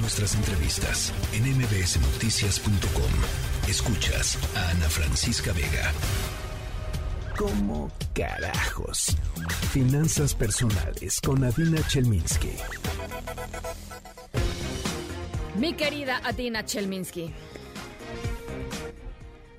nuestras entrevistas en mbsnoticias.com. Escuchas a Ana Francisca Vega. ¿Cómo carajos? Finanzas personales con Adina Chelminsky. Mi querida Adina Chelminsky.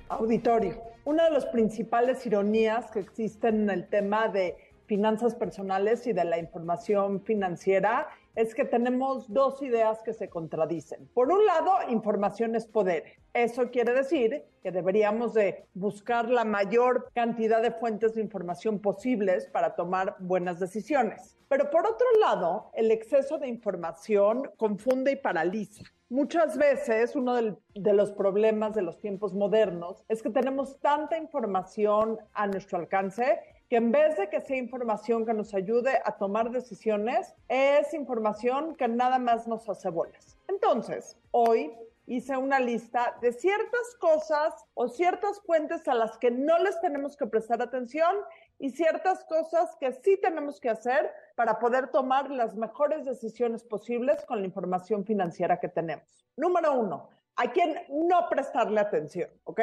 Auditorio, una de las principales ironías que existen en el tema de finanzas personales y de la información financiera es que tenemos dos ideas que se contradicen. Por un lado, información es poder. Eso quiere decir que deberíamos de buscar la mayor cantidad de fuentes de información posibles para tomar buenas decisiones. Pero por otro lado, el exceso de información confunde y paraliza. Muchas veces uno de los problemas de los tiempos modernos es que tenemos tanta información a nuestro alcance que en vez de que sea información que nos ayude a tomar decisiones, es información que nada más nos hace bolas. Entonces, hoy hice una lista de ciertas cosas o ciertas fuentes a las que no les tenemos que prestar atención y ciertas cosas que sí tenemos que hacer para poder tomar las mejores decisiones posibles con la información financiera que tenemos. Número uno, a quién no prestarle atención, ¿ok?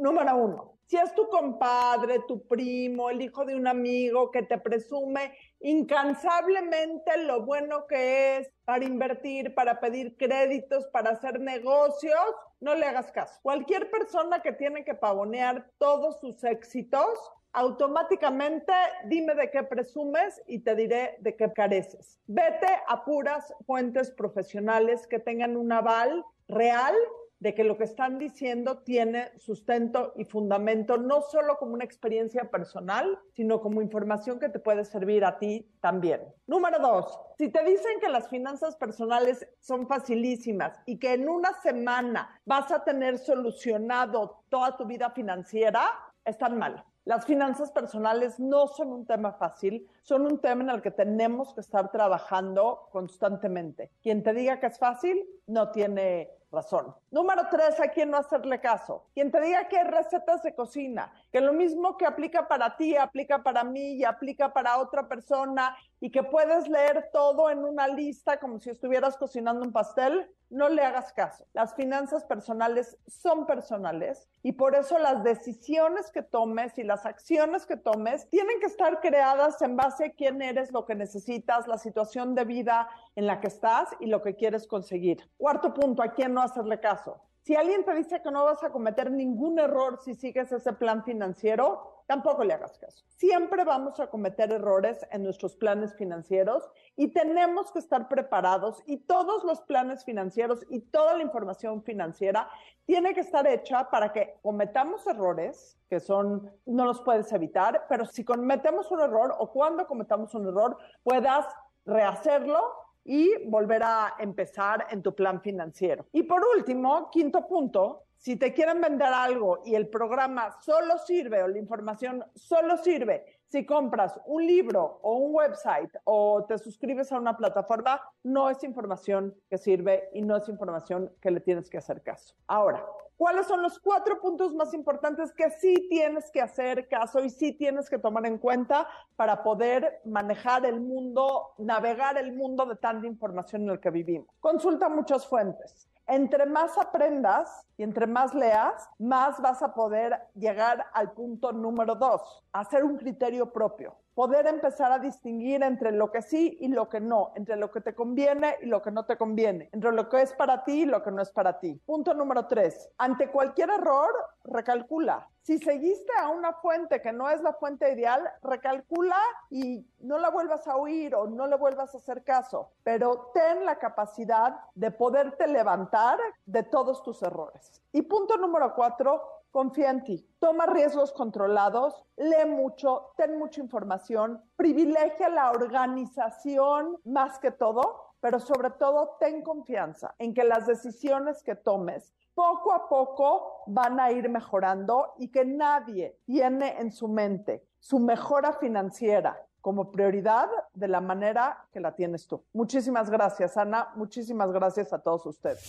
Número uno, si es tu compadre, tu primo, el hijo de un amigo que te presume incansablemente lo bueno que es para invertir, para pedir créditos, para hacer negocios, no le hagas caso. Cualquier persona que tiene que pavonear todos sus éxitos, automáticamente dime de qué presumes y te diré de qué careces. Vete a puras fuentes profesionales que tengan un aval real de que lo que están diciendo tiene sustento y fundamento, no solo como una experiencia personal, sino como información que te puede servir a ti también. Número dos, si te dicen que las finanzas personales son facilísimas y que en una semana vas a tener solucionado toda tu vida financiera, están mal. Las finanzas personales no son un tema fácil, son un tema en el que tenemos que estar trabajando constantemente. Quien te diga que es fácil no tiene razón. Número tres, a quien no hacerle caso. Quien te diga que hay recetas de cocina, que lo mismo que aplica para ti, aplica para mí y aplica para otra persona y que puedes leer todo en una lista como si estuvieras cocinando un pastel, no le hagas caso. Las finanzas personales son personales y por eso las decisiones que tomes y las acciones que tomes tienen que estar creadas en base a quién eres, lo que necesitas, la situación de vida en la que estás y lo que quieres conseguir. Cuarto punto, a quién no hacerle caso. Si alguien te dice que no vas a cometer ningún error si sigues ese plan financiero, tampoco le hagas caso. Siempre vamos a cometer errores en nuestros planes financieros y tenemos que estar preparados y todos los planes financieros y toda la información financiera tiene que estar hecha para que cometamos errores que son, no los puedes evitar, pero si cometemos un error o cuando cometamos un error, puedas rehacerlo y volver a empezar en tu plan financiero. Y por último, quinto punto, si te quieren vender algo y el programa solo sirve o la información solo sirve si compras un libro o un website o te suscribes a una plataforma, no es información que sirve y no es información que le tienes que hacer caso. Ahora, ¿cuáles son los cuatro puntos más importantes que sí tienes que hacer caso y sí tienes que tomar en cuenta para poder manejar el mundo, navegar el mundo de tanta información en el que vivimos? Consulta muchas fuentes entre más aprendas y entre más leas, más vas a poder llegar al punto número dos, hacer un criterio propio poder empezar a distinguir entre lo que sí y lo que no, entre lo que te conviene y lo que no te conviene, entre lo que es para ti y lo que no es para ti. Punto número tres, ante cualquier error, recalcula. Si seguiste a una fuente que no es la fuente ideal, recalcula y no la vuelvas a oír o no le vuelvas a hacer caso, pero ten la capacidad de poderte levantar de todos tus errores. Y punto número cuatro, confía en ti. Toma riesgos controlados, lee mucho, ten mucha información, privilegia la organización más que todo, pero sobre todo ten confianza en que las decisiones que tomes poco a poco van a ir mejorando y que nadie tiene en su mente su mejora financiera como prioridad de la manera que la tienes tú. Muchísimas gracias, Ana. Muchísimas gracias a todos ustedes.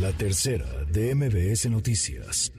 La tercera de MBS Noticias.